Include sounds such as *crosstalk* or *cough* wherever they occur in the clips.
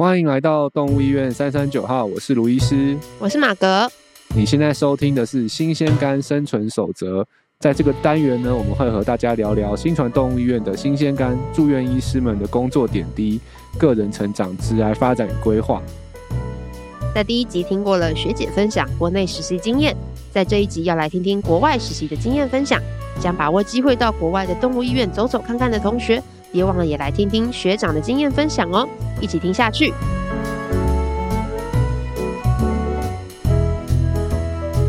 欢迎来到动物医院三三九号，我是卢医师，我是马格。你现在收听的是《新鲜肝生存守则》。在这个单元呢，我们会和大家聊聊新传动物医院的新鲜肝住院医师们的工作点滴、个人成长、职涯发展与规划。在第一集听过了学姐分享国内实习经验，在这一集要来听听国外实习的经验分享。想把握机会到国外的动物医院走走看看的同学，别忘了也来听听学长的经验分享哦！一起听下去。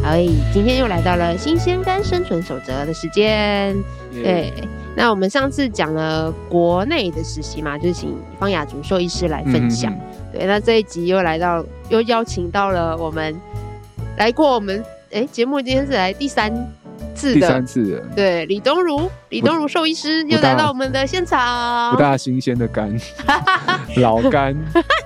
好，今天又来到了新鲜肝生存守则的时间。对，那我们上次讲了国内的实习嘛，就是请方雅竹兽医师来分享。嗯对，那这一集又来到，又邀请到了我们来过我们哎节目，今天是来第三次的，第三次了，对，李东如，李东如兽医师又来到我们的现场，不大新鲜的肝，*laughs* 老肝，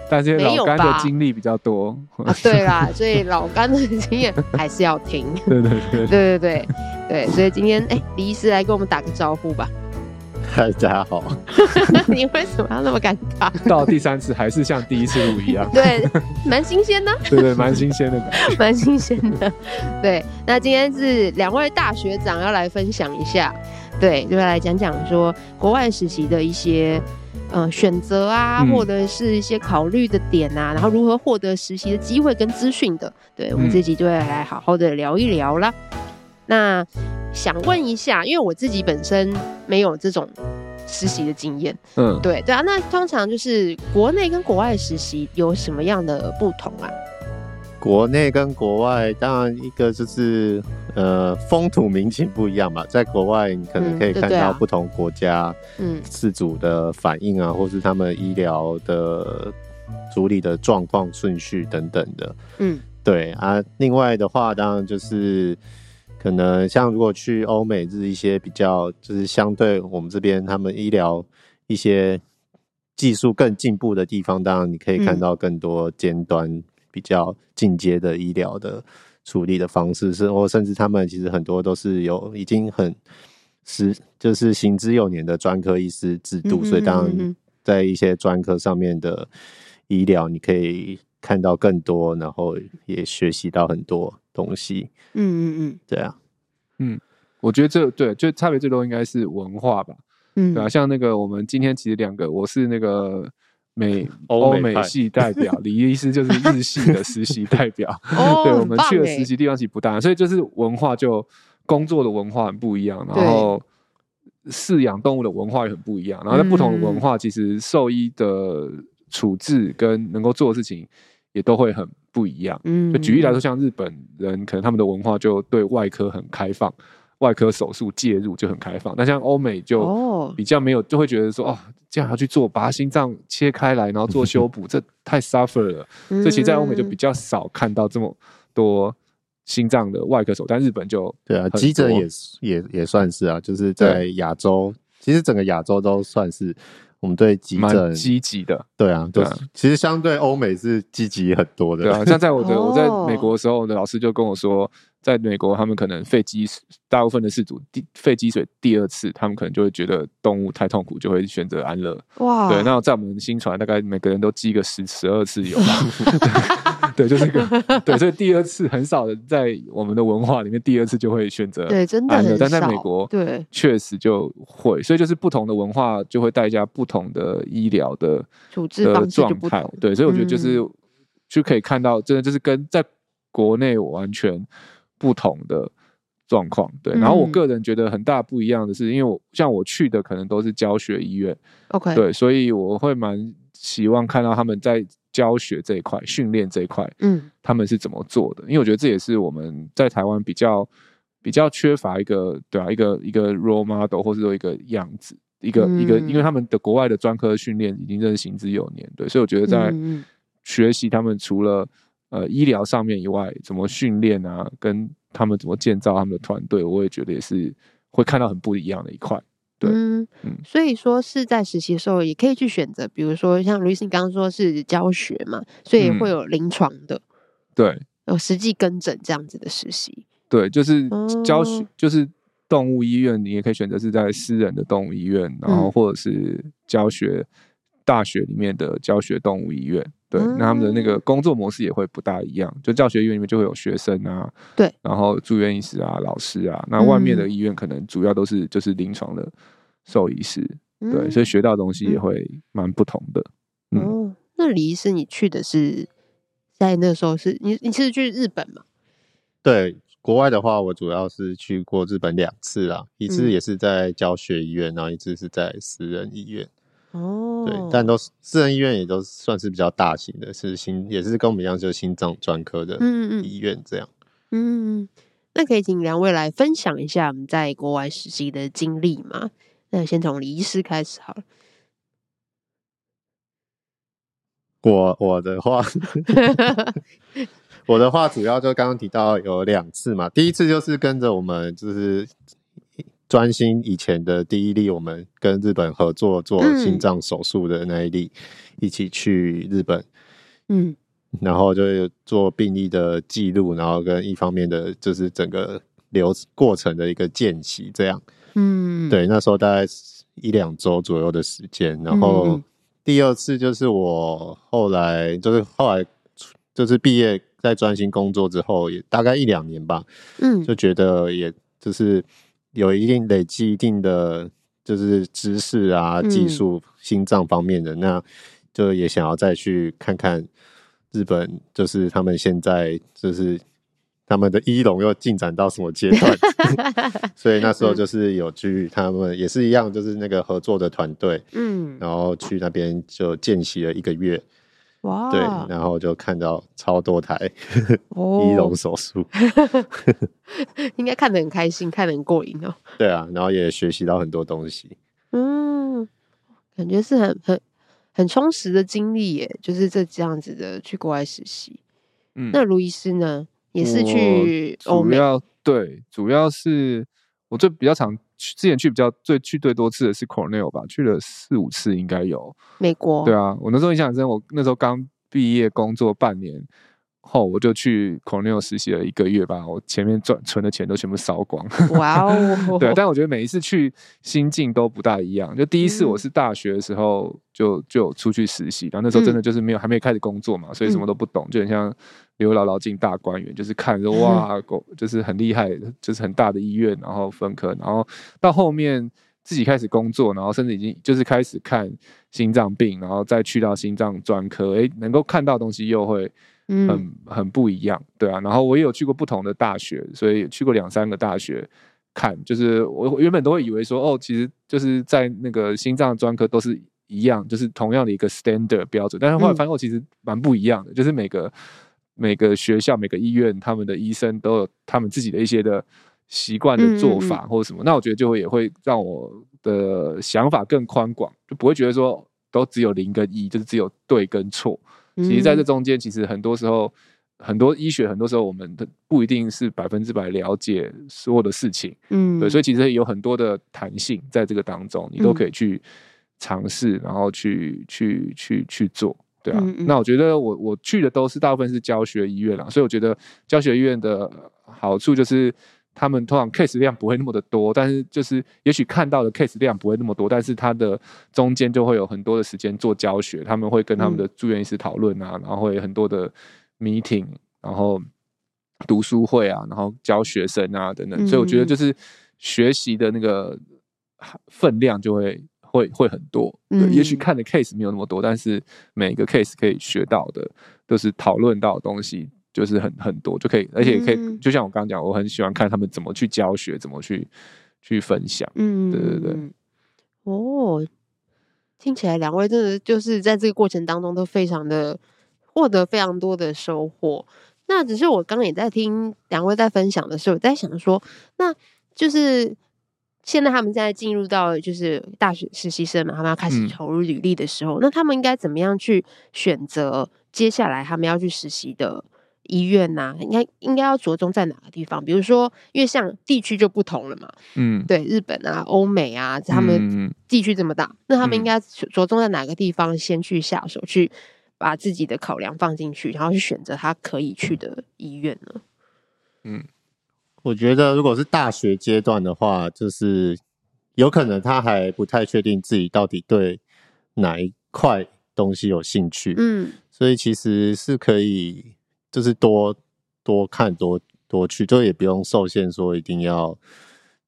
但是老肝的经历比较多。啊，对啦，所以老肝的经验还是要听，对 *laughs* 对对。对对对对，所以今天哎，李医师来跟我们打个招呼吧。大家好，*laughs* 你为什么要那么尴尬？到第三次还是像第一次录一样，对，蛮新鲜的，*laughs* 对对，蛮新鲜的，*laughs* 蛮新鲜的。对，那今天是两位大学长要来分享一下，对，就来讲讲说国外实习的一些呃选择啊，嗯、或者是一些考虑的点啊，然后如何获得实习的机会跟资讯的。对，我们这集就会来好好的聊一聊啦。嗯、那。想问一下，因为我自己本身没有这种实习的经验，嗯，对对啊，那通常就是国内跟国外实习有什么样的不同啊？国内跟国外，当然一个就是呃风土民情不一样嘛，在国外你可能可以看到不同国家嗯。自主的反应啊，嗯、或是他们医疗的处理的状况顺序等等的，嗯，对啊，另外的话当然就是。可能像如果去欧美日一些比较，就是相对我们这边他们医疗一些技术更进步的地方，当然你可以看到更多尖端比较进阶的医疗的处理的方式，是或甚至他们其实很多都是有已经很是就是行之有年的专科医师制度，所以当然在一些专科上面的医疗，你可以看到更多，然后也学习到很多。东西，嗯嗯嗯，对啊，嗯，我觉得这对，就差别最多应该是文化吧，嗯，对啊，像那个我们今天其实两个，我是那个美 *laughs* 欧美系代表，*laughs* 李医师就是日系的实习代表，*laughs* 哦，对，我们去的实习地方其实不大，所以就是文化就工作的文化很不一样，然后饲养动物的文化也很不一样，然后在不同的文化，其实兽医的处置跟能够做的事情也都会很。不一样，嗯，就举例来说，像日本人，可能他们的文化就对外科很开放，外科手术介入就很开放。那像欧美就比较没有，就会觉得说，哦，这样要去做，把他心脏切开来，然后做修补，*laughs* 这太 suffer 了。所以其实在欧美就比较少看到这么多心脏的外科手，但日本就对啊，急诊也也也算是啊，就是在亚洲，其实整个亚洲都算是。我们对急诊积极的，对啊，对啊，其实相对欧美是积极很多的。对啊，像在我的我在美国的时候，我的老师就跟我说，在美国他们可能肺积水，大部分的事主第肺积水第二次，他们可能就会觉得动物太痛苦，就会选择安乐。哇，对，那在我们新传，大概每个人都积个十十二次有吧。*laughs* *laughs* 对，就是个对，所以第二次很少的在我们的文化里面，第二次就会选择对，真的很少。但在美国，对，确实就会，所以就是不同的文化就会带加不同的医疗的处置方式状态。对，所以我觉得就是、嗯、就可以看到，真的就是跟在国内完全不同的状况。对，然后我个人觉得很大不一样的是，因为我像我去的可能都是教学医院，OK，对，所以我会蛮希望看到他们在。教学这一块，训练这一块，嗯，他们是怎么做的？因为我觉得这也是我们在台湾比较比较缺乏一个，对啊，一个一个 role model 或者说一个样子，一个、嗯、一个，因为他们的国外的专科训练已经真是行之有年，对，所以我觉得在学习他们除了呃医疗上面以外，怎么训练啊，跟他们怎么建造他们的团队，我也觉得也是会看到很不一样的一块。嗯嗯，所以说是在实习的时候也可以去选择，比如说像卢医师刚刚说是教学嘛，所以会有临床的，对，有实际跟诊这样子的实习，对，就是教学，哦、就是动物医院，你也可以选择是在私人的动物医院，然后或者是教学大学里面的教学动物医院。对，那他们的那个工作模式也会不大一样。就教学医院里面就会有学生啊，对，然后住院医师啊、老师啊。那外面的医院可能主要都是就是临床的兽医师，对，所以学到的东西也会蛮不同的。哦，那李医师，你去的是在那个时候是你你是去日本吗？对，国外的话，我主要是去过日本两次啦，一次也是在教学医院，然后一次是在私人医院。哦，对，但都是私人医院，也都算是比较大型的，是心也是跟我们一样，就是心脏专科的医院这样。嗯，嗯，那可以请两位来分享一下我们在国外实习的经历吗？那先从李医师开始好了。我我的话，*laughs* 我的话主要就刚刚提到有两次嘛，第一次就是跟着我们就是。专心以前的第一例，我们跟日本合作做心脏手术的那一例，嗯，一起去日本，嗯，然后就做病例的记录，然后跟一方面的就是整个流过程的一个见习，这样，嗯，对，那时候大概一两周左右的时间，然后第二次就是我后来就是后来就是毕业在专心工作之后，也大概一两年吧，嗯，就觉得也就是。有一定累积一定的就是知识啊、技术、心脏方面的，那就也想要再去看看日本，就是他们现在就是他们的医龙又进展到什么阶段，*laughs* 所以那时候就是有去他们也是一样，就是那个合作的团队，嗯，然后去那边就见习了一个月。哇！对，然后就看到超多台 *laughs* 医龙手术，*laughs* 应该看得很开心，看得很过瘾哦。对啊，然后也学习到很多东西。嗯，感觉是很很很充实的经历耶，就是这这样子的去国外实习。嗯，那卢医师呢，也是去欧美？主要对，主要是我最比较常去，之前去比较最去最多次的是 Cornell 吧，去了四五次应该有。美国？对啊，我那时候印象很深，我那时候刚毕业工作半年。后我就去 Cornell 实习了一个月吧，我前面赚存的钱都全部烧光。*laughs* 哇哦！对，但我觉得每一次去心境都不大一样。就第一次我是大学的时候就就出去实习，然后那时候真的就是没有还没开始工作嘛，所以什么都不懂，就很像刘姥姥进大观园，就是看着 *laughs* 哇，就是很厉害，就是很大的医院，然后分科，然后到后面自己开始工作，然后甚至已经就是开始看心脏病，然后再去到心脏专科，诶，能够看到东西又会。很很不一样，对啊。然后我也有去过不同的大学，所以去过两三个大学看。就是我原本都会以为说，哦，其实就是在那个心脏专科都是一样，就是同样的一个 standard 标准。但是后来发现，我其实蛮不一样的，就是每个每个学校、每个医院，他们的医生都有他们自己的一些的习惯的做法或者什么。那我觉得就会也会让我的想法更宽广，就不会觉得说都只有零跟一，就是只有对跟错。其实，在这中间，其实很多时候，很多医学，很多时候，我们的不一定是百分之百了解所有的事情，嗯，对，所以其实有很多的弹性在这个当中，你都可以去尝试，然后去去去去做，对啊。那我觉得我我去的都是大部分是教学医院啦，所以我觉得教学医院的好处就是。他们通常 case 量不会那么的多，但是就是也许看到的 case 量不会那么多，但是它的中间就会有很多的时间做教学，他们会跟他们的住院医师讨论啊，然后会很多的 meeting，然后读书会啊，然后教学生啊等等，所以我觉得就是学习的那个分量就会会会很多。对，也许看的 case 没有那么多，但是每一个 case 可以学到的都是讨论到的东西。就是很很多就可以，而且可以，嗯、就像我刚刚讲，我很喜欢看他们怎么去教学，怎么去去分享。嗯，对对对。哦，听起来两位真的就是在这个过程当中都非常的获得非常多的收获。那只是我刚刚也在听两位在分享的时候，我在想说，那就是现在他们在进入到就是大学实习生嘛，他们要开始投入履历的时候，嗯、那他们应该怎么样去选择接下来他们要去实习的？医院呐、啊，应该应该要着重在哪个地方？比如说，因为像地区就不同了嘛，嗯，对，日本啊、欧美啊，他们地区这么大，嗯、那他们应该着重在哪个地方先去下手，去把自己的考量放进去，然后去选择他可以去的医院呢？嗯，我觉得如果是大学阶段的话，就是有可能他还不太确定自己到底对哪一块东西有兴趣，嗯，所以其实是可以就是多多看多多去，就也不用受限说一定要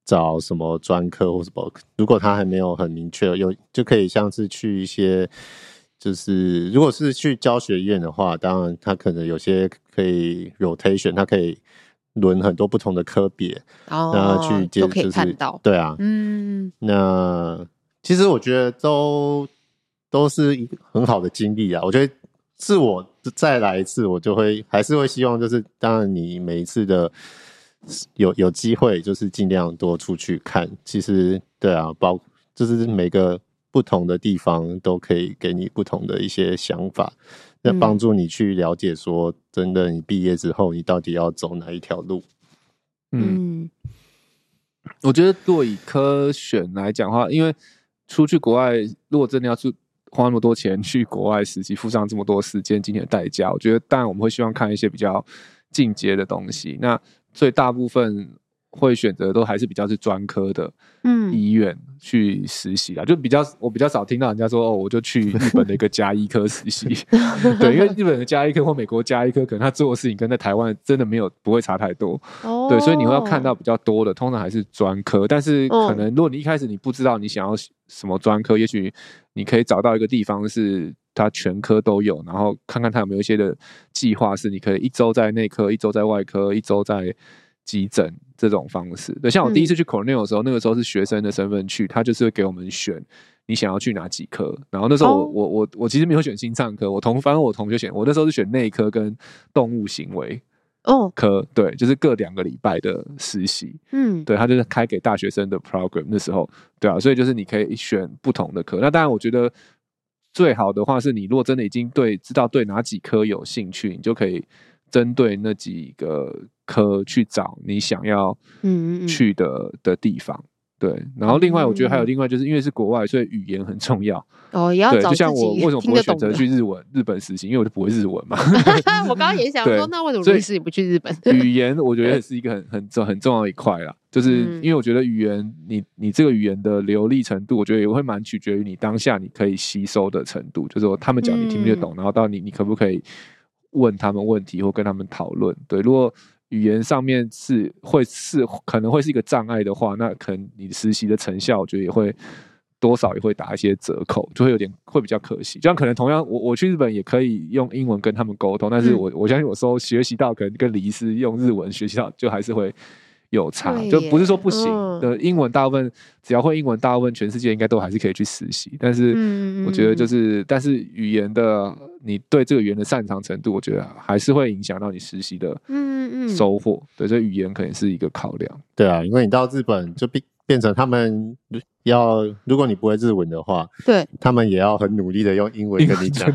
找什么专科或什么。如果他还没有很明确，有就可以像是去一些。就是，如果是去教学院的话，当然他可能有些可以 rotation，他可以轮很多不同的科别，哦，然后去接就是，对啊，嗯，那其实我觉得都都是一个很好的经历啊。我觉得是我再来一次，我就会还是会希望，就是当然你每一次的有有机会，就是尽量多出去看。其实对啊，包就是每个。不同的地方都可以给你不同的一些想法，那帮助你去了解说，真的你毕业之后你到底要走哪一条路？嗯，我觉得如果以科选来讲的话，因为出去国外，如果真的要去花那么多钱去国外实习，付上这么多时间、金钱的代价，我觉得当然我们会希望看一些比较进阶的东西。那最大部分。会选择都还是比较是专科的，嗯，医院去实习啊，就比较我比较少听到人家说哦，我就去日本的一个加医科实习，*laughs* 对，因为日本的加医科或美国加医科，可能他做的事情跟在台湾真的没有不会差太多，哦，对，所以你会要看到比较多的，通常还是专科，但是可能如果你一开始你不知道你想要什么专科，也许你可以找到一个地方是他全科都有，然后看看他有没有一些的计划是你可以一周在内科，一周在外科，一周在急诊。这种方式，对，像我第一次去 Cornell 的时候，嗯、那个时候是学生的身份去，他就是会给我们选你想要去哪几科。然后那时候我、哦、我我我其实没有选心脏科，我同反正我同学选，我那时候是选内科跟动物行为哦科，对，就是各两个礼拜的实习，嗯，对，他就是开给大学生的 program 那时候，对啊，所以就是你可以选不同的科。那当然，我觉得最好的话是你如果真的已经对知道对哪几科有兴趣，你就可以针对那几个。科去找你想要去的的地方，对。然后另外，我觉得还有另外，就是因为是国外，所以语言很重要。哦，也要找对，就像我为什么不会选择去日文日本实习？因为我就不会日文嘛。*laughs* 我刚刚也想说，那为什么律师你不去日本？语言我觉得也 *laughs* 是一个很很重很重要的一块啦。就是因为我觉得语言，你你这个语言的流利程度，我觉得也会蛮取决于你当下你可以吸收的程度。就是说，他们讲你听不听得懂，然后到你你可不可以问他们问题或跟他们讨论？对，如果。语言上面是会是可能会是一个障碍的话，那可能你实习的成效，我觉得也会多少也会打一些折扣，就会有点会比较可惜。就像可能同样，我我去日本也可以用英文跟他们沟通，但是我我相信我说学习到可能跟李医师用日文学习到，就还是会。有差，就不是说不行的。嗯、英文大部分只要会英文，大部分全世界应该都还是可以去实习。但是我觉得就是，嗯、但是语言的你对这个语言的擅长程度，我觉得还是会影响到你实习的收获。嗯嗯对，所以语言可能是一个考量。对啊，因为你到日本就变变成他们。要如果你不会日文的话，对，他们也要很努力的用英文跟你讲。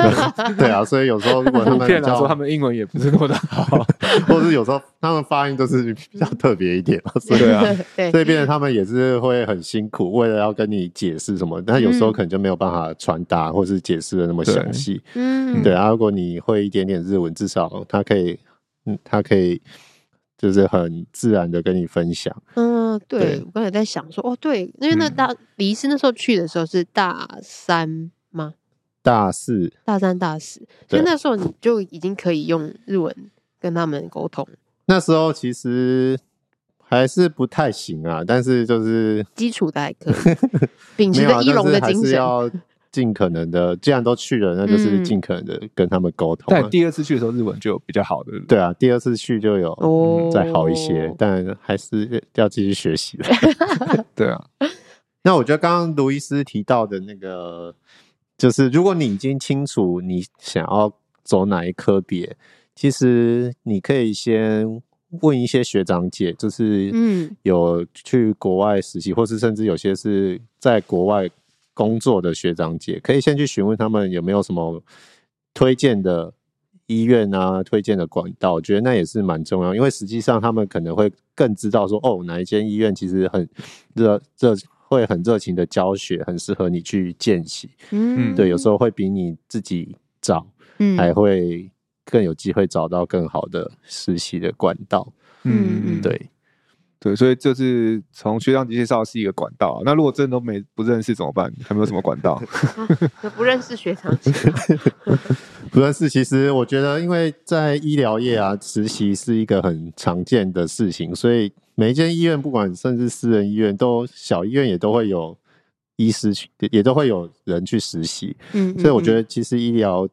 *laughs* 对啊，所以有时候如果他们说他们英文也不是那么的好，*laughs* 或者是有时候他们发音都是比较特别一点嘛，所以啊，*laughs* 所以变成他们也是会很辛苦，为了要跟你解释什么，但有时候可能就没有办法传达或是解释的那么详细。嗯，对啊，如果你会一点点日文，至少他可以，嗯，他可以。就是很自然的跟你分享。嗯，对，对我刚才在想说，哦，对，因为那大李医师那时候去的时候是大三吗？大四，大三、大四，所以那时候你就已经可以用日文跟他们沟通。那时候其实还是不太行啊，但是就是基础的还可以，*laughs* 秉持着一龙的精神。*laughs* 尽可能的，既然都去了，那就是尽可能的跟他们沟通。但第二次去的时候，日文就比较好的。对啊，第二次去就有再好一些，但还是要继续学习的。*laughs* 对啊，*laughs* 那我觉得刚刚卢医师提到的那个，就是如果你已经清楚你想要走哪一科别，其实你可以先问一些学长姐，就是嗯，有去国外实习，或是甚至有些是在国外。工作的学长姐可以先去询问他们有没有什么推荐的医院啊，推荐的管道，我觉得那也是蛮重要，因为实际上他们可能会更知道说，哦，哪一间医院其实很热热，会很热情的教学，很适合你去见习。嗯，对，有时候会比你自己找，嗯，还会更有机会找到更好的实习的管道。嗯嗯，对。对，所以这是从学长介绍是一个管道。那如果真的都没不认识怎么办？还没有什么管道？*laughs* *laughs* 不认识学长介 *laughs* 不认识。其实我觉得，因为在医疗业啊，实习是一个很常见的事情，所以每一间医院，不管甚至私人医院，都小医院也都会有医师去，也都会有人去实习。嗯，嗯，嗯，所以我觉得其实医疗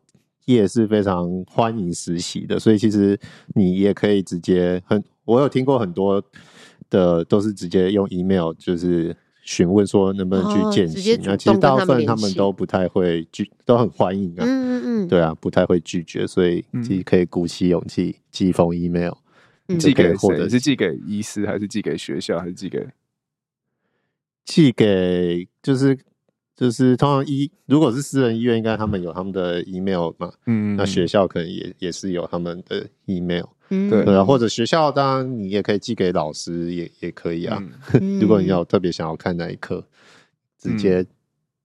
业是非常欢迎实习的，所以其实你也可以直接很，我有听过很多。的都是直接用 email，就是询问说能不能去见习。那、哦、其实大部分他们都不太会拒，都很欢迎啊。嗯嗯嗯，对啊，不太会拒绝，所以自己可以鼓起勇气寄一封 email，、嗯、寄给谁？是寄给医师，还是寄给学校，还是寄给寄给就是。就是通常医，如果是私人医院，应该他们有他们的 email 嘛，嗯，那学校可能也也是有他们的 email，嗯，对啊，或者学校当然你也可以寄给老师，也也可以啊。嗯、*laughs* 如果你要特别想要看那一课，直接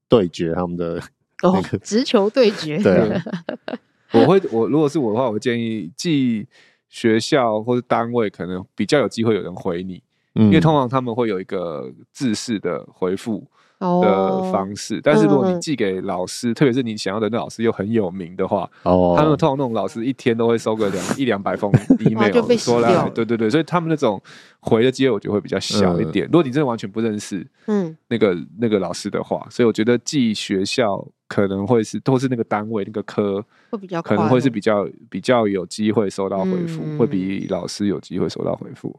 对决他们的那个、哦，直球对决。*laughs* 对啊，*laughs* 我会我如果是我的话，我建议寄学校或者单位，可能比较有机会有人回你，嗯，因为通常他们会有一个自式的回复。的方式，oh, 但是如果你寄给老师，嗯、特别是你想要的那老师又很有名的话，oh. 他们通常那种老师一天都会收个两一两百封 *laughs* email 说来，对对对，所以他们那种回的机会我觉得会比较小一点。嗯、如果你真的完全不认识，嗯，那个那个老师的话，所以我觉得寄学校可能会是都是那个单位那个科会比较可能会是比较比较有机会收到回复，嗯、会比老师有机会收到回复，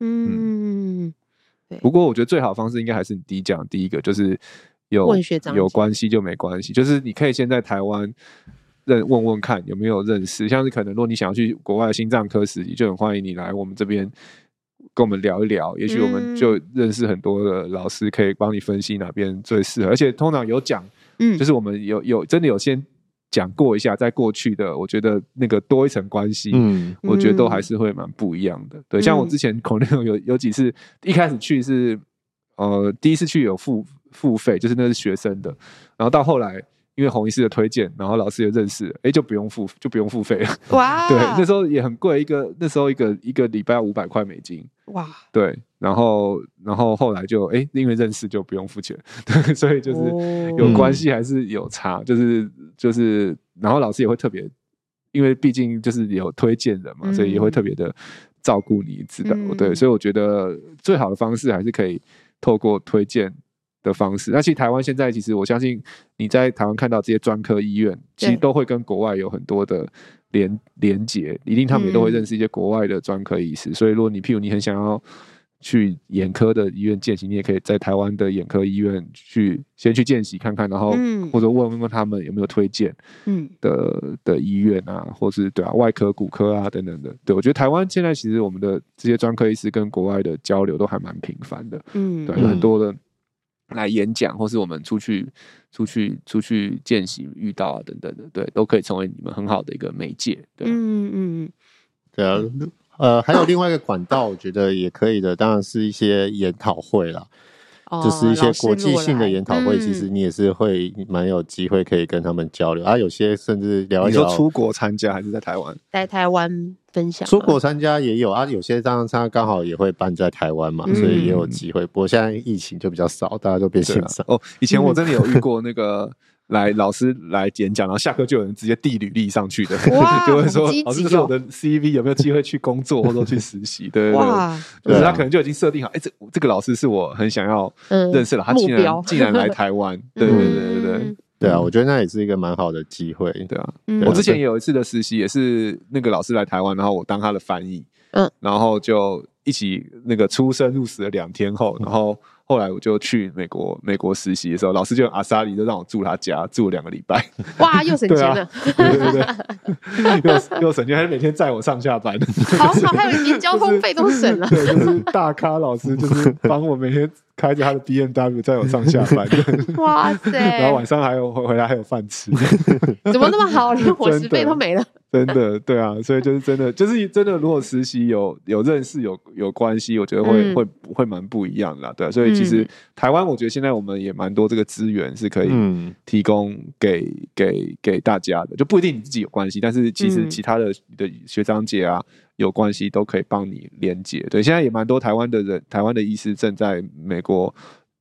嗯。嗯不过我觉得最好的方式应该还是你第一讲第一个，就是有有关系就没关系，就是你可以先在台湾认问问看有没有认识，像是可能如果你想要去国外的心脏科实习，就很欢迎你来我们这边跟我们聊一聊，也许我们就认识很多的老师，可以帮你分析哪边最适合，而且通常有讲，嗯，就是我们有有真的有先。讲过一下，在过去的，我觉得那个多一层关系，嗯，我觉得都还是会蛮不一样的。对，像我之前可能 *laughs* 有有几次，一开始去是，呃，第一次去有付付费，就是那是学生的，然后到后来。因为红医师的推荐，然后老师也认识，哎，就不用付，就不用付费了。哇！*laughs* 对，那时候也很贵，一个那时候一个一个礼拜要五百块美金。哇！对，然后然后后来就哎，因为认识就不用付钱，*laughs* 对，所以就是有关系还是有差，哦、就是就是，然后老师也会特别，因为毕竟就是有推荐人嘛，嗯、所以也会特别的照顾你，知道？嗯、对，所以我觉得最好的方式还是可以透过推荐。的方式，那其实台湾现在其实我相信你在台湾看到这些专科医院，其实都会跟国外有很多的连连接，一定他们也都会认识一些国外的专科医师。嗯、所以如果你譬如你很想要去眼科的医院见习，你也可以在台湾的眼科医院去先去见习看看，然后或者问问问他们有没有推荐的的医院啊，或是对啊外科、骨科啊等等的。对，我觉得台湾现在其实我们的这些专科医师跟国外的交流都还蛮频繁的，嗯，对，有很多的。来演讲，或是我们出去、出去、出去见习遇到啊，等等的，对，都可以成为你们很好的一个媒介，对、啊、嗯嗯，对啊，呃，还有另外一个管道，我觉得也可以的，当然是一些研讨会啦。就是一些国际性的研讨会，其实你也是会蛮有机会可以跟他们交流、嗯、啊。有些甚至聊一聊，你说出国参加还是在台湾？在台湾分享。出国参加也有啊，有些当然他刚好也会办在台湾嘛，嗯、所以也有机会。不过现在疫情就比较少，大家都变线上、啊。哦，以前我真的有遇 *laughs* 过那个。来，老师来演讲，然后下课就有人直接递履历上去的，*laughs* 就会说：“哦、老师，说我的 CV，有没有机会去工作或者去实习？”对对对，哇就是他可能就已经设定好，哎、欸，这这个老师是我很想要认识了，嗯、他竟然标。竟然来台湾，*laughs* 对对对对对，嗯、对啊，我觉得那也是一个蛮好的机会，对啊。嗯、我之前也有一次的实习，也是那个老师来台湾，然后我当他的翻译，嗯，然后就一起那个出生入死了两天后，然后。后来我就去美国，美国实习的时候，老师就阿萨里就让我住他家，住了两个礼拜。哇，又省 *laughs* 钱了！对对对，又又省钱，还是每天载我上下班。好好，还有连交通费都省了。*laughs* 对，就是大咖老师，就是帮我每天开着他的 BMW 在我上下班。*laughs* 哇塞！*laughs* 然后晚上还有回来还有饭吃。*laughs* 怎么那么好，连伙食费都没了？真的，对啊，所以就是真的，就是真的。如果实习有有认识有有关系，我觉得会、嗯、会会蛮不一样的啦，对、啊。所以其实台湾，我觉得现在我们也蛮多这个资源是可以提供给、嗯、给给大家的，就不一定你自己有关系，但是其实其他的的学长姐啊有关系都可以帮你连接。对，现在也蛮多台湾的人，台湾的医师正在美国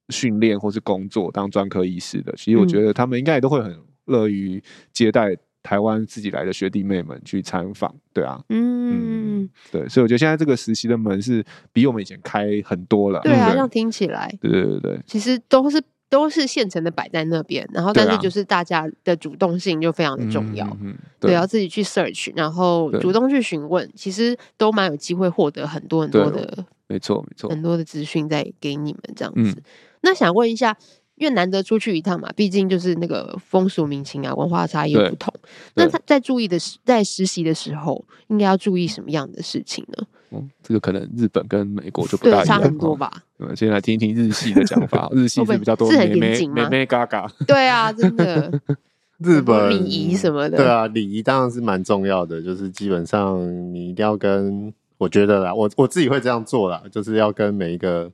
训练或是工作当专科医师的。其实我觉得他们应该也都会很乐于接待。台湾自己来的学弟妹们去参访，对啊，嗯，嗯，对，所以我觉得现在这个实习的门是比我们以前开很多了，对啊，这样听起来，对对对对，其实都是都是现成的摆在那边，然后但是就是大家的主动性就非常的重要，嗯，对，要自己去 search，然后主动去询问，其实都蛮有机会获得很多很多的，没错没错，很多的资讯在给你们这样子。那想问一下。因为难得出去一趟嘛，毕竟就是那个风俗民情啊，文化差异不同。那他在注意的是，在实习的时候，应该要注意什么样的事情呢？嗯，这个可能日本跟美国就不大一样，差很多吧。嗯，先来听一听日系的讲法，*laughs* 日系是比较多是很严谨吗？美美嘎嘎。对啊，真的。*laughs* 日本礼仪什么的，对啊，礼仪当然是蛮重要的，就是基本上你一定要跟，我觉得啦，我我自己会这样做啦，就是要跟每一个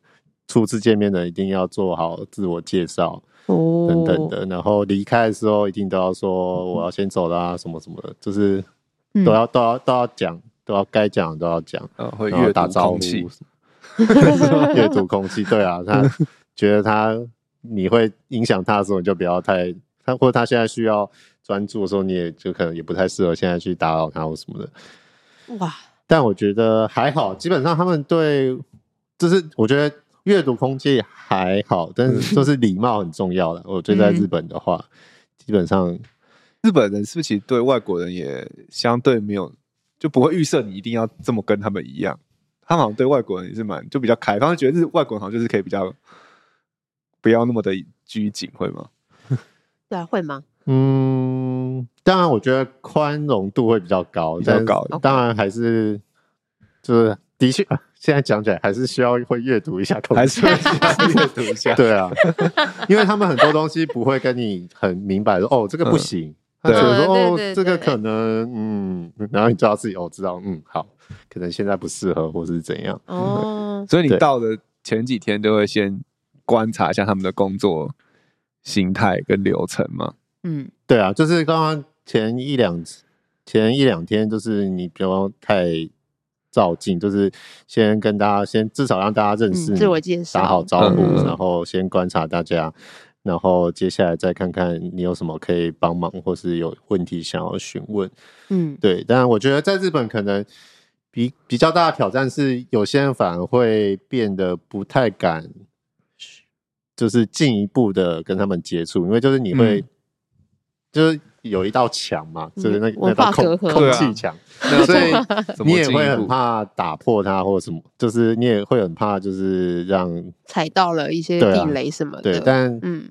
初次见面的一定要做好自我介绍。哦，等等的，然后离开的时候一定都要说我要先走啦，什么什么的，就是都要、嗯、都要都要讲，都要该讲都要讲，呃、会阅读打招呼，*laughs* 阅读空气，对啊，他觉得他你会影响他的时候，你就不要太他，或者他现在需要专注的时候，你也就可能也不太适合现在去打扰他或什么的。哇，但我觉得还好，基本上他们对，就是我觉得。阅读空气还好，但是就是礼貌很重要了。我觉得在日本的话，嗯、基本上日本人是不是其实对外国人也相对没有，就不会预设你一定要这么跟他们一样。他们好像对外国人也是蛮就比较开放，觉得是外国人好像就是可以比较不要那么的拘谨，会吗？*laughs* 对啊，会吗？嗯，当然，我觉得宽容度会比较高，比较高。当然还是就是的确。现在讲起来还是需要会阅读一下，*laughs* 还是需要阅读一下。对啊，因为他们很多东西不会跟你很明白说哦，这个不行。对，说哦，这个可能嗯，*laughs* 然后你知道自己哦，知道嗯，好，可能现在不适合或是怎样。哦，*laughs* 所以你到的前几天都会先观察一下他们的工作形态跟流程嘛？嗯，对啊，就是刚刚前一两前一两天，就是你不要太。照镜就是先跟大家先至少让大家认识你，自我介绍，打好招呼，然后先观察大家，然后接下来再看看你有什么可以帮忙，或是有问题想要询问。嗯，对。但我觉得在日本可能比比较大的挑战是，有些人反而会变得不太敢，就是进一步的跟他们接触，因为就是你会，就是。有一道墙嘛，就是那那道空空气墙，所以 *laughs* 你也会很怕打破它或者什么，就是你也会很怕，就是让踩到了一些地雷什么的。对，但嗯，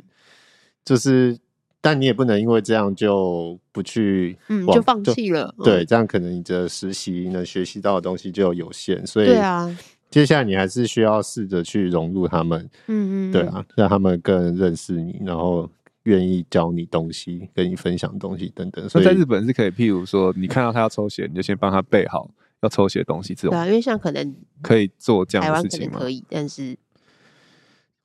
就是但你也不能因为这样就不去，嗯，就放弃了。对，这样可能你的实习能学习到的东西就有限，所以对啊，接下来你还是需要试着去融入他们，嗯嗯，对啊，让他们更认识你，然后。愿意教你东西，跟你分享东西等等。所以在日本是可以，譬如说，你看到他要抽血，你就先帮他备好要抽血的东西。这种对啊，因为像可能可以做这样的事情吗？可以，但是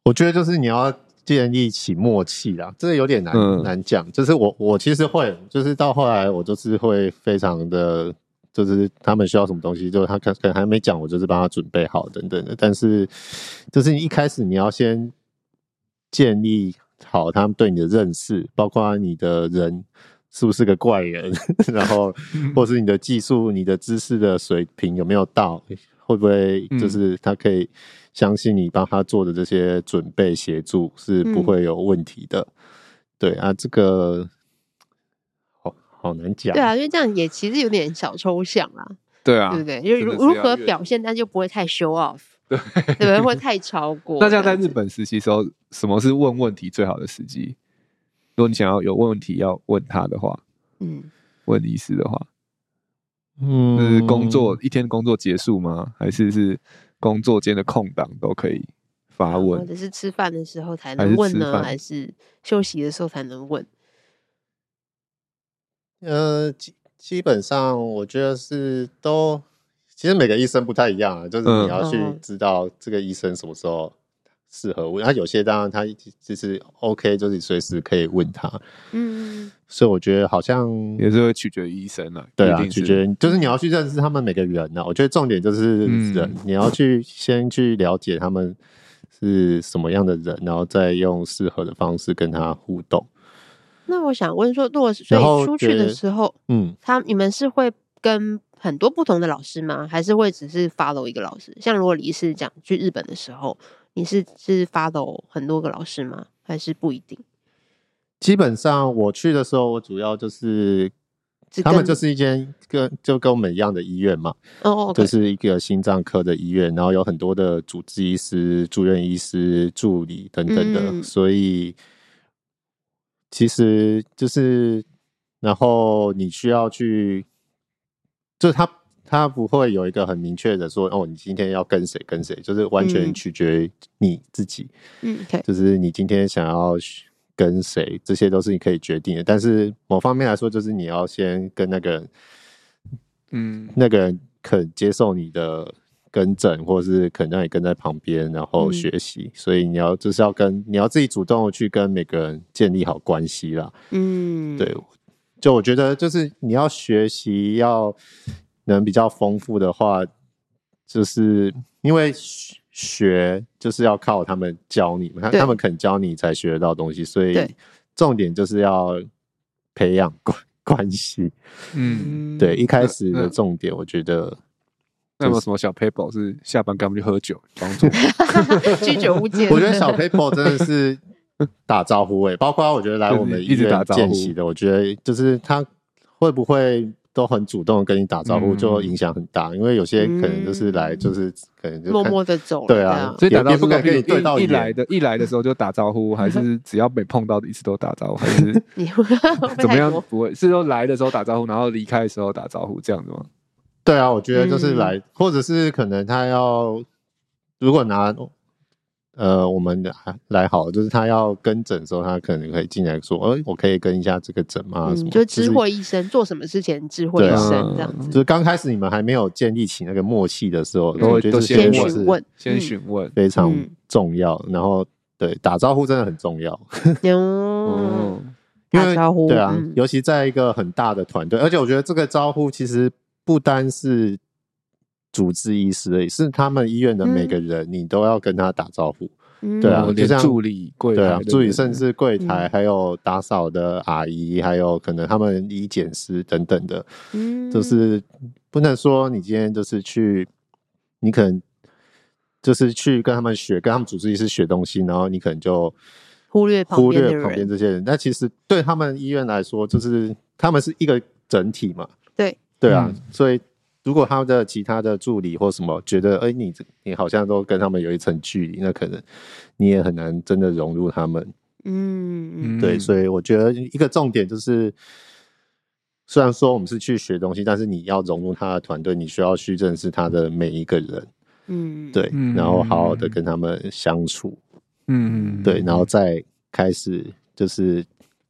我觉得就是你要建立起默契啦，这个有点难、嗯、难讲。就是我我其实会，就是到后来我就是会非常的，就是他们需要什么东西，就是他可可能还没讲，我就是帮他准备好等等的。但是就是你一开始你要先建立。好，他们对你的认识，包括你的人是不是个怪人，*laughs* 然后或是你的技术、你的知识的水平有没有到，会不会就是他可以相信你帮他做的这些准备协助是不会有问题的。嗯、对啊，这个好好难讲。对啊，因为这样也其实有点小抽象啦。对啊，对不对？就如如何表现，但就不会太 show off。对，对，会太超过。*laughs* 那像在日本实习时候，什么是问问题最好的时机？如果你想要有问题要问他的话，嗯，问医师的话，嗯，是工作一天工作结束吗？还是是工作间的空档都可以发问？或者是吃饭的时候才能问呢？还是，休息的时候才能问？呃。基本上我觉得是都，其实每个医生不太一样啊，就是你要去知道这个医生什么时候。适合问他，有些当然他就是 OK，就是随时可以问他。嗯，所以我觉得好像也是会取决于医生了。对啊，取决于就是你要去认识他们每个人呢。我觉得重点就是人，嗯、你要去先去了解他们是什么样的人，然后再用适合的方式跟他互动。那我想问说，如果所以出去的时候，嗯，他你们是会跟很多不同的老师吗？还是会只是 follow 一个老师？像如果李医师讲去日本的时候。你是是 follow 很多个老师吗？还是不一定？基本上我去的时候，我主要就是他们就是一间跟就跟我们一样的医院嘛。哦，这是一个心脏科的医院，然后有很多的主治医师、住院医师、助理等等的，嗯、所以其实就是然后你需要去，就是他。他不会有一个很明确的说，哦，你今天要跟谁跟谁，就是完全取决于你自己。嗯，对，就是你今天想要跟谁，这些都是你可以决定的。但是某方面来说，就是你要先跟那个人，嗯，那个人肯接受你的跟诊，或者是肯让你跟在旁边，然后学习。嗯，所以你要就是要跟你要自己主动去跟每个人建立好关系啦。嗯，对，就我觉得就是你要学习要。能比较丰富的话，就是因为学就是要靠他们教你，他他们肯教你才学得到东西，所以重点就是要培养关 *laughs* 关系。嗯，对，一开始的重点，我觉得、就是、那有没有什么小 paper 是下班跟他们去喝酒帮助？*laughs* 居酒屋见。我觉得小 paper 真的是 *laughs* 打招呼诶、欸，包括我觉得来我们医院见习的，我觉得就是他会不会。都很主动跟你打招呼，就影响很大。因为有些可能就是来，就是可能就默默的走。对啊，所以打招呼不敢跟你对到一来的，一来的时候就打招呼，*laughs* 还是只要没碰到的一次都打招呼，还是 *laughs* 怎么样？不会是说来的时候打招呼，然后离开的时候打招呼这样子吗？对啊，我觉得就是来，或者是可能他要如果拿。呃，我们来来好，就是他要跟诊的时候，他可能可以进来说：“哎、欸，我可以跟一下这个诊吗？”什么？就知会医生做什么事情，知会医生这样子。就是刚开始你们还没有建立起那个默契的时候，我觉得先询问，先询问非常重要。然后对打招呼真的很重要。嗯，打招呼对啊，尤其在一个很大的团队，而且我觉得这个招呼其实不单是。主治医师而已，是他们医院的每个人，你都要跟他打招呼。嗯、对啊，就像助理、柜台，对啊，助理甚至柜台，还有打扫的阿姨，嗯、还有可能他们医检师等等的，嗯，就是不能说你今天就是去，你可能就是去跟他们学，跟他们主治医师学东西，然后你可能就忽略忽略旁边这些人。但其实对他们医院来说，就是他们是一个整体嘛。对，对啊，嗯、所以。如果他的其他的助理或什么觉得，哎、欸，你你好像都跟他们有一层距离，那可能你也很难真的融入他们。嗯，对，所以我觉得一个重点就是，虽然说我们是去学东西，但是你要融入他的团队，你需要去认识他的每一个人。嗯，对，然后好好的跟他们相处。嗯，对，然后再开始就是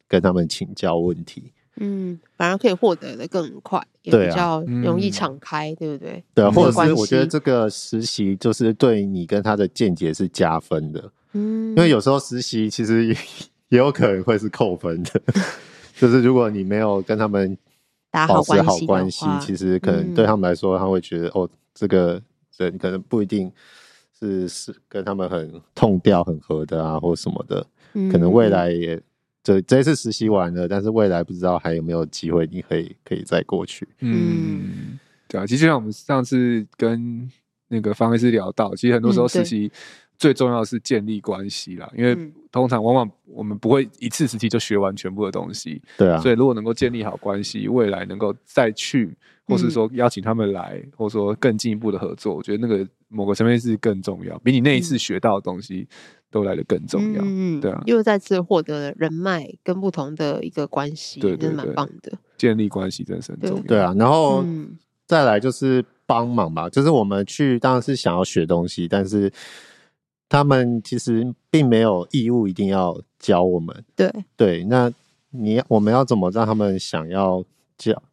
跟他们请教问题。嗯，反而可以获得的更快，也比较容易敞开，对不对？对啊，或者是我觉得这个实习就是对你跟他的见解是加分的。嗯，因为有时候实习其实也有可能会是扣分的，*laughs* 就是如果你没有跟他们保持好关系，其实可能对他们来说，他会觉得哦，这个人可能不一定是是跟他们很痛调很合的啊，或什么的，可能未来也。这这次实习完了，但是未来不知道还有没有机会，你可以可以再过去。嗯，对啊，其实就像我们上次跟那个方医师聊到，其实很多时候实习最重要的是建立关系啦，嗯、因为通常往往我们不会一次实习就学完全部的东西。对啊，所以如果能够建立好关系，未来能够再去，或是说邀请他们来，或者说更进一步的合作，我觉得那个某个层面是更重要，比你那一次学到的东西。都来的更重要，嗯，对啊，又再次获得了人脉跟不同的一个关系，对，真的蛮棒的。建立关系真是很重要，对啊。然后再来就是帮忙吧，就是我们去当然是想要学东西，但是他们其实并没有义务一定要教我们，对对。那你我们要怎么让他们想要教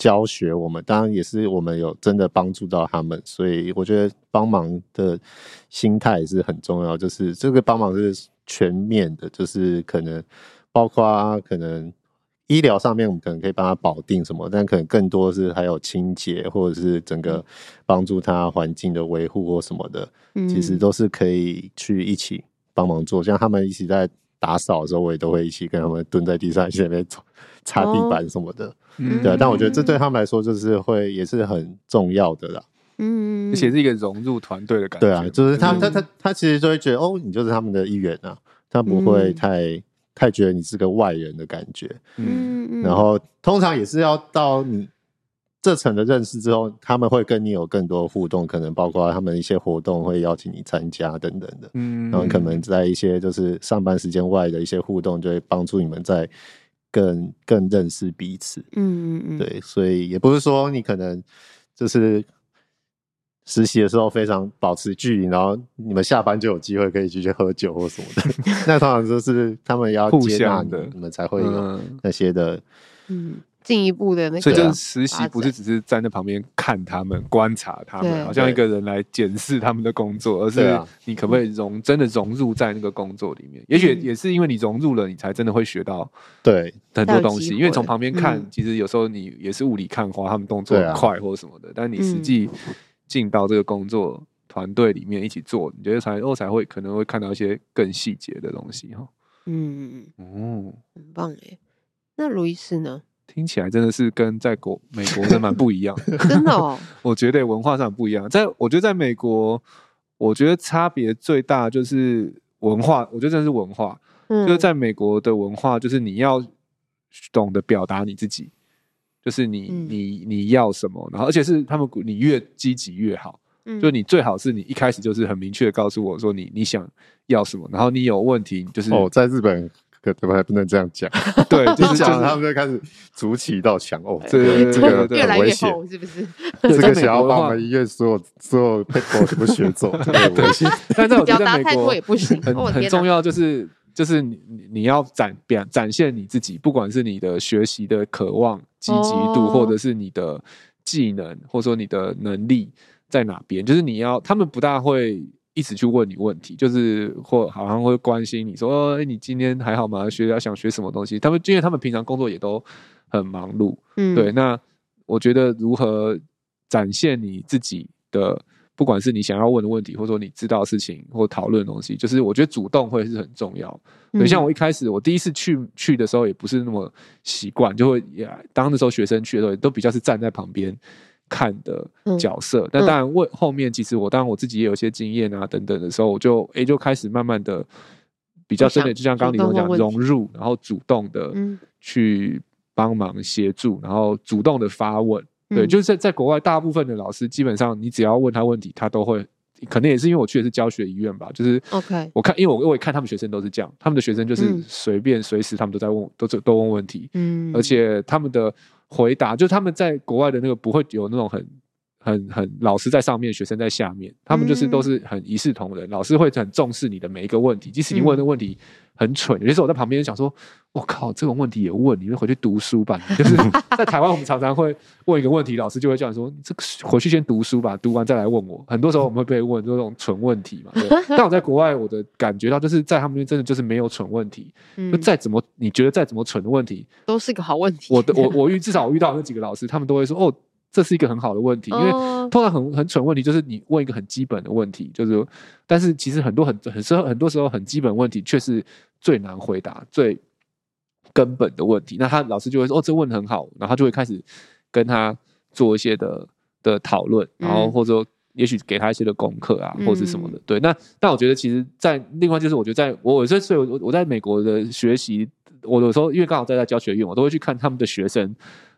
教学我们，当然也是我们有真的帮助到他们，所以我觉得帮忙的心态也是很重要。就是这个帮忙是全面的，就是可能包括可能医疗上面，我们可能可以帮他保定什么，但可能更多是还有清洁或者是整个帮助他环境的维护或什么的，其实都是可以去一起帮忙做。像他们一起在。打扫的时候，我也都会一起跟他们蹲在地上，一起在那边擦地板什么的，哦嗯、对。但我觉得这对他们来说，就是会也是很重要的啦。嗯，而且是一个融入团队的感觉。对啊，就是他、嗯、他他他其实就会觉得，哦，你就是他们的一员啊，他不会太、嗯、太觉得你是个外人的感觉。嗯，然后通常也是要到你。这层的认识之后，他们会跟你有更多互动，可能包括他们一些活动会邀请你参加等等的。嗯，然后可能在一些就是上班时间外的一些互动，就会帮助你们在更更认识彼此。嗯嗯嗯，对，所以也不是说你可能就是实习的时候非常保持距离，然后你们下班就有机会可以继续喝酒或什么的。*laughs* 那通常就是他们要接纳你，你们才会有那些的。嗯。进一步的那个，所以就是实习不是只是站在旁边看他们、观察他们，好像一个人来检视他们的工作，而是你可不可以融真的融入在那个工作里面？也许也是因为你融入了，你才真的会学到对很多东西。因为从旁边看，其实有时候你也是雾里看花，他们动作很快或者什么的，但你实际进到这个工作团队里面一起做，你觉得才哦才会可能会看到一些更细节的东西哈。嗯嗯哦，很棒哎。那卢医师呢？听起来真的是跟在国美国真蛮不一样，*laughs* 真的哦。我觉得文化上不一样，在我觉得在美国，我觉得差别最大就是文化。我觉得真的是文化，嗯、就是在美国的文化，就是你要懂得表达你自己，就是你、嗯、你你要什么，然后而且是他们你越积极越好，嗯、就你最好是你一开始就是很明确的告诉我说你你想要什么，然后你有问题就是哦，在日本。可怎么还不能这样讲？*laughs* 对，就是讲他们就开始筑起一道墙哦，这个这个越来越厚，是不是？这个想要把我们医院所有所有 people 全部学走，*laughs* 对。但在我觉得在美国也不行，很很重要，就是就是你你要展表展现你自己，不管是你的学习的渴望、积极度，或者是你的技能，或者说你的能力在哪边，就是你要他们不大会。一直去问你问题，就是或好像会关心你说，哎，你今天还好吗？学要想学什么东西？他们因为他们平常工作也都很忙碌，嗯，对。那我觉得如何展现你自己的，不管是你想要问的问题，或者说你知道的事情或讨论的东西，就是我觉得主动会是很重要。对，像我一开始我第一次去去的时候，也不是那么习惯，就会也当那时候学生去的时候，都比较是站在旁边。看的角色，那、嗯、当然问后面，其实我当然我自己也有一些经验啊等等的时候，我就诶、欸、就开始慢慢的比较真的，就像刚刚李总讲，融入，然后主动的去帮忙协助，然后主动的发问，嗯、对，就是在在国外，大部分的老师基本上你只要问他问题，他都会，可能也是因为我去的是教学医院吧，就是 OK，我看因为我我也看他们学生都是这样，他们的学生就是随便随时他们都在问，都都问问题，嗯，而且他们的。回答就是他们在国外的那个不会有那种很很很老师在上面，学生在下面，他们就是都是很一视同仁，老师会很重视你的每一个问题，即使你问的问题很蠢，有些时候我在旁边想说。我靠，这种问题也问，你们回去读书吧。就是 *laughs* 在台湾，我们常常会问一个问题，老师就会叫你说：“这个回去先读书吧，读完再来问我。”很多时候我们会被问这种蠢问题嘛。对。但我在国外，我的感觉到就是在他们那边真的就是没有蠢问题。*laughs* 就再怎么你觉得再怎么蠢的问题，都是一个好问题。我的 *laughs* 我我遇至少我遇到那几个老师，他们都会说：“哦，这是一个很好的问题。”因为通常很很蠢问题就是你问一个很基本的问题，就是但是其实很多很很时候很多时候很基本问题却是最难回答最。根本的问题，那他老师就会说：“哦，这问得很好。”然后他就会开始跟他做一些的的讨论，然后或者说也许给他一些的功课啊，或者什么的。对，那但我觉得其实，在另外就是，我觉得在我有时候我我在美国的学习，我有时候因为刚好在在教学院，我都会去看他们的学生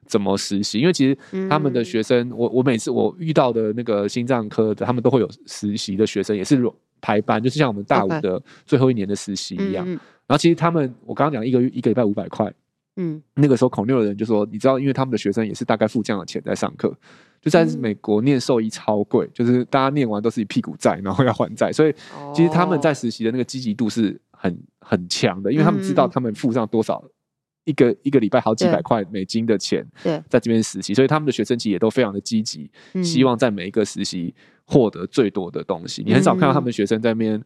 怎么实习，因为其实他们的学生，我我每次我遇到的那个心脏科的，他们都会有实习的学生，也是排班，就是像我们大五的最后一年的实习一样。然后其实他们，我刚刚讲一个月一个礼拜五百块，嗯，那个时候孔六的人就说，你知道，因为他们的学生也是大概付这样的钱在上课，就在美国念兽医超贵，就是大家念完都是一屁股债，然后要还债，所以其实他们在实习的那个积极度是很很强的，因为他们知道他们付上多少一个一个礼拜好几百块美金的钱，对，在这边实习，所以他们的学生其实也都非常的积极，希望在每一个实习获得最多的东西。你很少看到他们学生在那边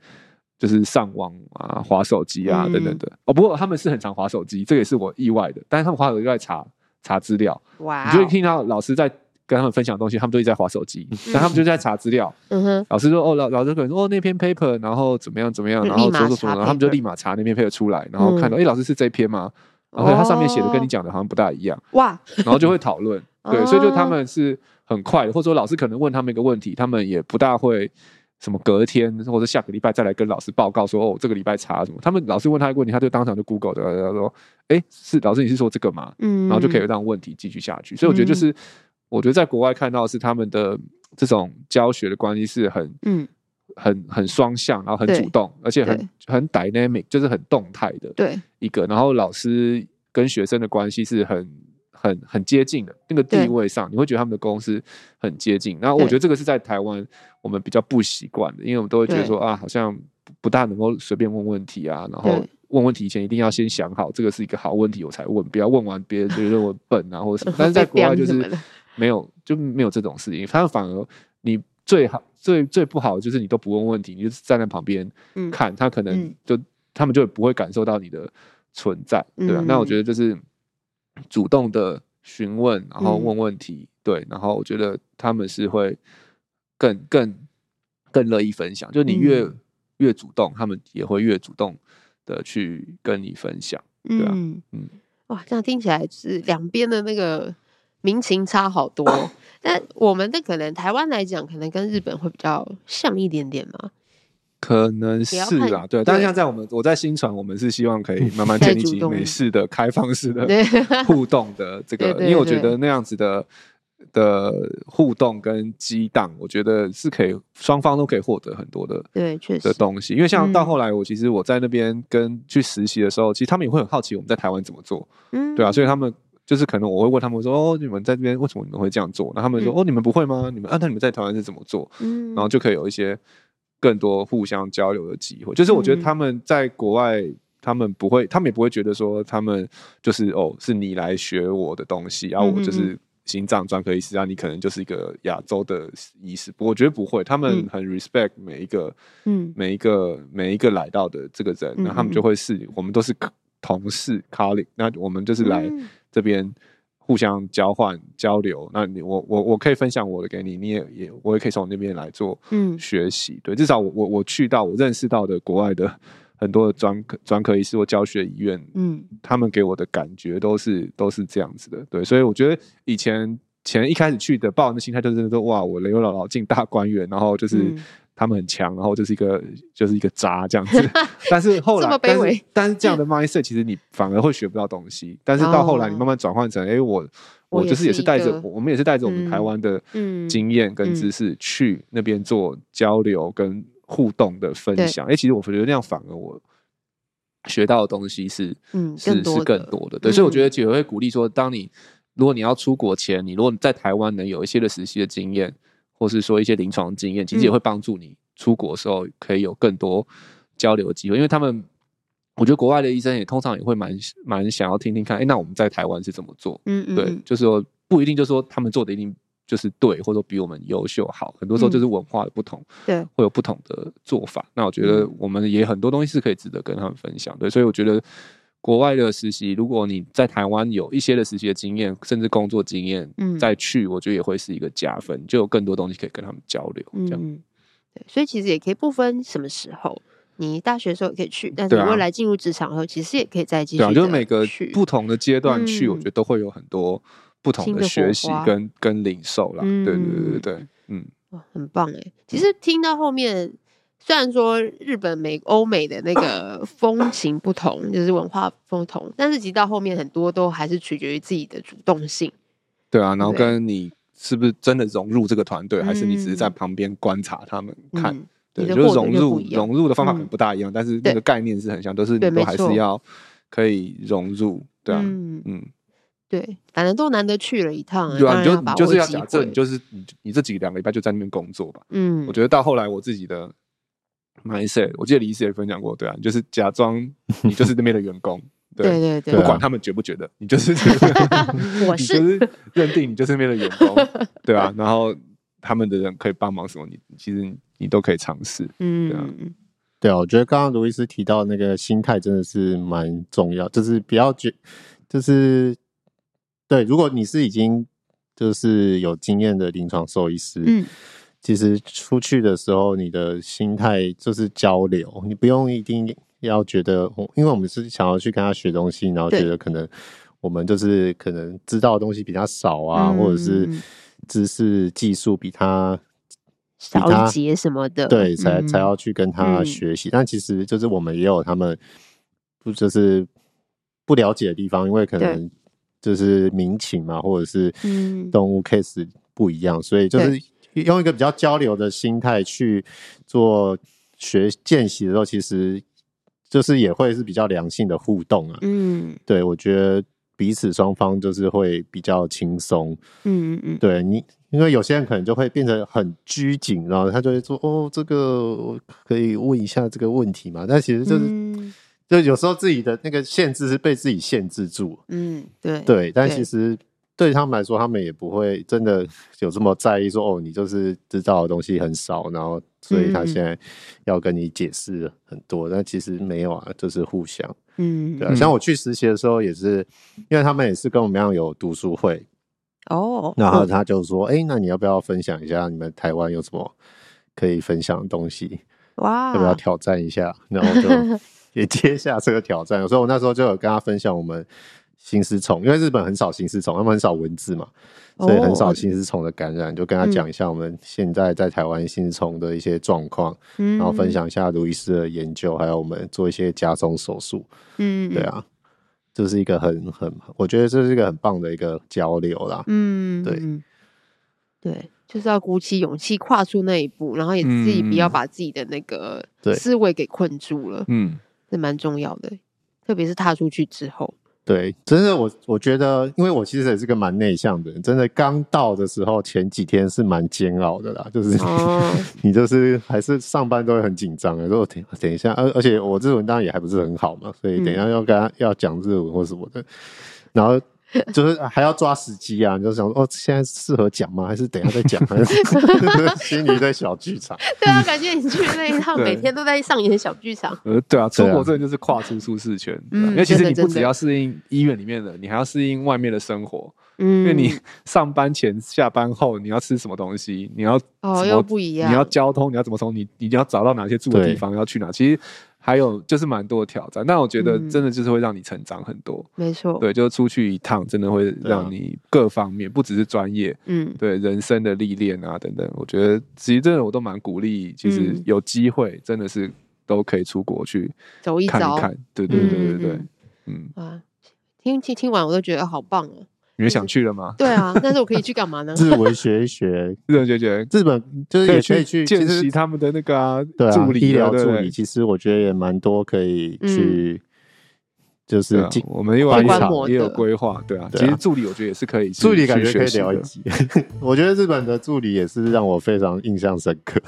就是上网啊、划手机啊等等的。哦，不过他们是很常划手机，这个也是我意外的。但是他们划手机在查查资料，哇，你就会听到老师在跟他们分享东西，他们都一直在划手机，但他们就在查资料。嗯哼，老师说哦，老老师可能说哦那篇 paper，然后怎么样怎么样，然后说说说，然后他们就立马查那篇 paper 出来，然后看到哎，老师是这篇吗？然后它上面写的跟你讲的好像不大一样哇，然后就会讨论，*laughs* 对，所以就他们是很快的，或者说老师可能问他们一个问题，他们也不大会什么隔天或者下个礼拜再来跟老师报告说哦这个礼拜查什么，他们老师问他一个问题，他就当场就 Google 的，他说哎是老师你是说这个吗？嗯，然后就可以让问题继续下去，所以我觉得就是我觉得在国外看到是他们的这种教学的关系是很嗯。很很双向，然后很主动，而且很很 dynamic，就是很动态的。对，一个，然后老师跟学生的关系是很很很接近的，那个地位上，你会觉得他们的公司很接近。然后我觉得这个是在台湾我们比较不习惯的，因为我们都会觉得说啊，好像不大能够随便问问题啊，然后问问题以前一定要先想好这个是一个好问题我才问，不要问完别人就认为笨啊或者什么。*laughs* 但是在国外就是没有就没有这种事情，他们反而你。最好最最不好的就是你都不问问题，你就站在旁边看，他可能就他们就不会感受到你的存在，对吧？那我觉得就是主动的询问，然后问问题，对，然后我觉得他们是会更更更乐意分享，就你越越主动，他们也会越主动的去跟你分享，对吧？嗯，哇，这样听起来是两边的那个民情差好多。*laughs* 但我们的可能台湾来讲，可能跟日本会比较像一点点嘛？可能是啊，对。但是像在我们，我在新传，我们是希望可以慢慢建立起美式的开放式的互动的这个，*laughs* 因为我觉得那样子的的互动跟激荡，我觉得是可以双方都可以获得很多的对，确实的东西。因为像到后来，我其实我在那边跟去实习的时候，其实他们也会很好奇我们在台湾怎么做，嗯，对啊，所以他们。就是可能我会问他们说哦，你们在这边为什么你们会这样做？然后他们说哦，你们不会吗？你们啊，那你们在台湾是怎么做？嗯，然后就可以有一些更多互相交流的机会。就是我觉得他们在国外，他们不会，他们也不会觉得说他们就是哦，是你来学我的东西，然后我就是心脏专科医师啊，你可能就是一个亚洲的医师。我觉得不会，他们很 respect 每一个，嗯，每一个每一个来到的这个人，然后他们就会是我们都是同事 colleague，那我们就是来。这边互相交换交流，那你我我我可以分享我的给你，你也也我也可以从那边来做嗯。学习，嗯、对，至少我我我去到我认识到的国外的很多的专科专科医师或教学医院，嗯，他们给我的感觉都是都是这样子的，对，所以我觉得以前前一开始去的抱的心态就是说哇，我刘姥姥进大观园，然后就是。嗯他们很强，然后就是一个就是一个渣这样子。*laughs* 但是后来，但是但是这样的 mindset 其实你反而会学不到东西。但是到后来，你慢慢转换成，哎，我我就是也是带着我们也是带着我们台湾的经验跟知识去那边做交流跟互动的分享。哎，其实我觉得那样反而我学到的东西是是是更多的。对，所以我觉得姐会鼓励说，当你如果你要出国前，你如果在台湾能有一些的实习的经验。或是说一些临床经验，其实也会帮助你出国的时候可以有更多交流的机会。因为他们，我觉得国外的医生也通常也会蛮蛮想要听听看，哎，那我们在台湾是怎么做？嗯嗯，对，就是说不一定就是说他们做的一定就是对，或者说比我们优秀好，很多时候就是文化的不同，对，会有不同的做法。那我觉得我们也很多东西是可以值得跟他们分享，对，所以我觉得。国外的实习，如果你在台湾有一些的实习的经验，甚至工作经验，嗯，再去，我觉得也会是一个加分，就有更多东西可以跟他们交流，这样。嗯，对，所以其实也可以不分什么时候，你大学的时候也可以去，但是未来进入职场后，其实也可以再继续。对啊，就是每个不同的阶段去，我觉得都会有很多不同的学习跟跟领受啦。对对对对对，嗯，哇，很棒哎！其实听到后面。虽然说日本、美、欧美的那个 *coughs* 风情不同，就是文化不同，但是其实到后面很多都还是取决于自己的主动性。对啊，然后跟你是不是真的融入这个团队，还是你只是在旁边观察他们看？对，就是融入融入的方法可能不大一样，但是那个概念是很像，都是你都还是要可以融入。对啊，嗯，对，反正都难得去了一趟，对啊，你就你就是要假设你就是你你这几个两个礼拜就在那边工作吧。嗯，我觉得到后来我自己的。mindset，我记得李医师也分享过，对啊，就是假装你就是那边的员工，*laughs* 对。对对，不管他们觉不觉得，你就是 *laughs* 我是就是认定你就是那边的员工，对啊，然后他们的人可以帮忙什么，你其实你都可以尝试，嗯，对啊，对啊，我觉得刚刚卢医师提到那个心态真的是蛮重要，就是不要觉，就是对，如果你是已经就是有经验的临床兽医师，嗯。其实出去的时候，你的心态就是交流，你不用一定要觉得，因为我们是想要去跟他学东西，然后觉得可能我们就是可能知道的东西比他少啊，或者是知识技术比他少一截什么的，对，才才要去跟他学习。但其实就是我们也有他们不就是不了解的地方，因为可能就是民情嘛，或者是动物 case 不一样，所以就是。用一个比较交流的心态去做学见习的时候，其实就是也会是比较良性的互动啊。嗯，对，我觉得彼此双方就是会比较轻松。嗯嗯嗯，对你，因为有些人可能就会变得很拘谨，然后他就会说：“哦，这个我可以问一下这个问题嘛？”但其实就是，嗯、就有时候自己的那个限制是被自己限制住。嗯，对对，但其实。对他们来说，他们也不会真的有这么在意说，哦，你就是知道的东西很少，然后所以他现在要跟你解释很多，嗯、但其实没有啊，就是互相，嗯，对啊。像我去实习的时候，也是因为他们也是跟我们一样有读书会哦，然后他就说，哎、欸，那你要不要分享一下你们台湾有什么可以分享的东西？哇，要不要挑战一下？然后就 *laughs* 也接下这个挑战。有时候我那时候就有跟他分享我们。心丝虫，因为日本很少心丝虫，他们很少文字嘛，所以很少心丝虫的感染。Oh, 就跟他讲一下我们现在在台湾心丝虫的一些状况，嗯、然后分享一下卢医师的研究，还有我们做一些家中手术。嗯，对啊，这是一个很很，我觉得这是一个很棒的一个交流啦。嗯，对，对，就是要鼓起勇气跨出那一步，然后也自己不要把自己的那个思维给困住了。嗯，这蛮重要的，特别是踏出去之后。对，真的我我觉得，因为我其实也是个蛮内向的人，真的刚到的时候前几天是蛮煎熬的啦，就是、哦、*laughs* 你就是还是上班都会很紧张的，如果等等一下，而而且我日文当然也还不是很好嘛，所以等一下要跟他要讲日文或什么的，然后。*laughs* 就是还要抓时机啊！你就想说哦，现在适合讲吗？还是等一下再讲？还是 *laughs* *laughs* 心里在小剧场？对啊，感觉你去那一趟，每天都在上演小剧场。呃，对啊，出国真的就是跨出舒适圈。嗯，因为其实你不只要适应医院里面的，你还要适应外面的生活。嗯，因为你上班前、下班后，你要吃什么东西？你要哦，又不一样。你要交通，你要怎么从你你要找到哪些住的地方？要去哪？其实。还有就是蛮多的挑战，但我觉得真的就是会让你成长很多。没错，对，就是出去一趟，真的会让你各方面，不只是专业，嗯，对，人生的历练啊等等。我觉得其实真的我都蛮鼓励，其实有机会真的是都可以出国去走一看一看。对对对对对，嗯啊，听听听完我都觉得好棒哦。你们想去了吗？*laughs* 对啊，但是我可以去干嘛呢？*laughs* 日文学一学，*laughs* 日文学学，日本就是也可以去见习他们的那个啊，对啊，医疗助理，其实我觉得也蛮多可以去。就是我们因为也有规划，对啊。其实助理我觉得也是可以，助理感觉可以聊一集。*laughs* 我觉得日本的助理也是让我非常印象深刻。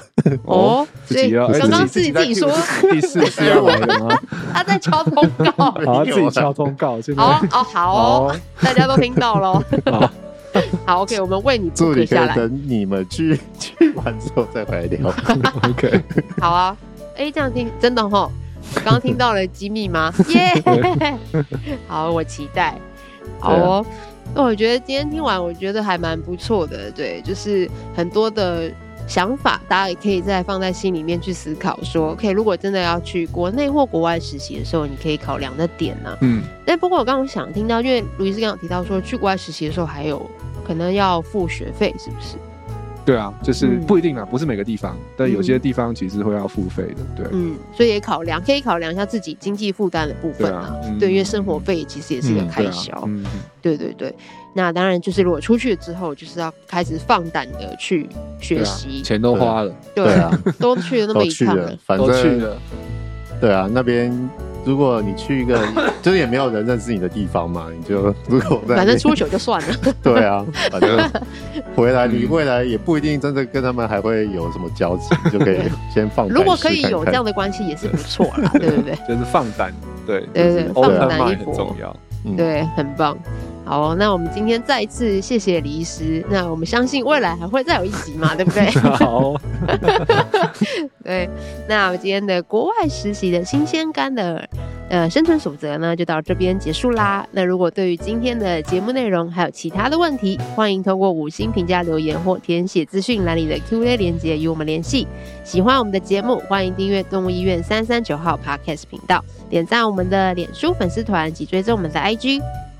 哦，自己要刚刚自己自己说第四次要来了吗？他在敲通告，好，自己敲通告。好哦，好哦，大家都听到了。好，，OK，我们为你助理下来等你们去去完之后再回来聊。OK，好啊。哎，这样听真的齁。刚 *laughs* 刚听到了机密吗？*laughs* 耶、yeah! *laughs* 好，我期待。好哦，那我觉得今天听完，我觉得还蛮不错的。对，就是很多的想法，大家也可以再放在心里面去思考。说，OK，如果真的要去国内或国外实习的时候，你可以考量的点呢、啊？嗯。但不过我刚刚想听到，因为卢医师刚刚提到说，去国外实习的时候还有可能要付学费，是不是？对啊，就是不一定啊，不是每个地方，但有些地方其实会要付费的，对。嗯，所以也考量，可以考量一下自己经济负担的部分啊。对，因为生活费其实也是一个开销。嗯，对对对。那当然就是如果出去了之后，就是要开始放胆的去学习，钱都花了，对啊，都去了那么一趟了，反正都去了。对啊，那边。如果你去一个 *laughs* 就是也没有人认识你的地方嘛，你就如果反正出糗就算了。*laughs* 对啊，反正 *laughs* 回来你未来也不一定真的跟他们还会有什么交集，就可以先放胆。如果可以有这样的关系也是不错啦，对不对？就是放胆对对对，放胆一搏，很重要，对，很棒。好，那我们今天再一次谢谢李医师。那我们相信未来还会再有一集嘛，*laughs* 对不对？好。*laughs* 对，那我们今天的国外实习的新鲜干的呃生存守则呢，就到这边结束啦。那如果对于今天的节目内容还有其他的问题，欢迎通过五星评价留言或填写资讯栏里的 Q&A 连接与我们联系。喜欢我们的节目，欢迎订阅动物医院三三九号 Podcast 频道，点赞我们的脸书粉丝团及追踪我们的 IG。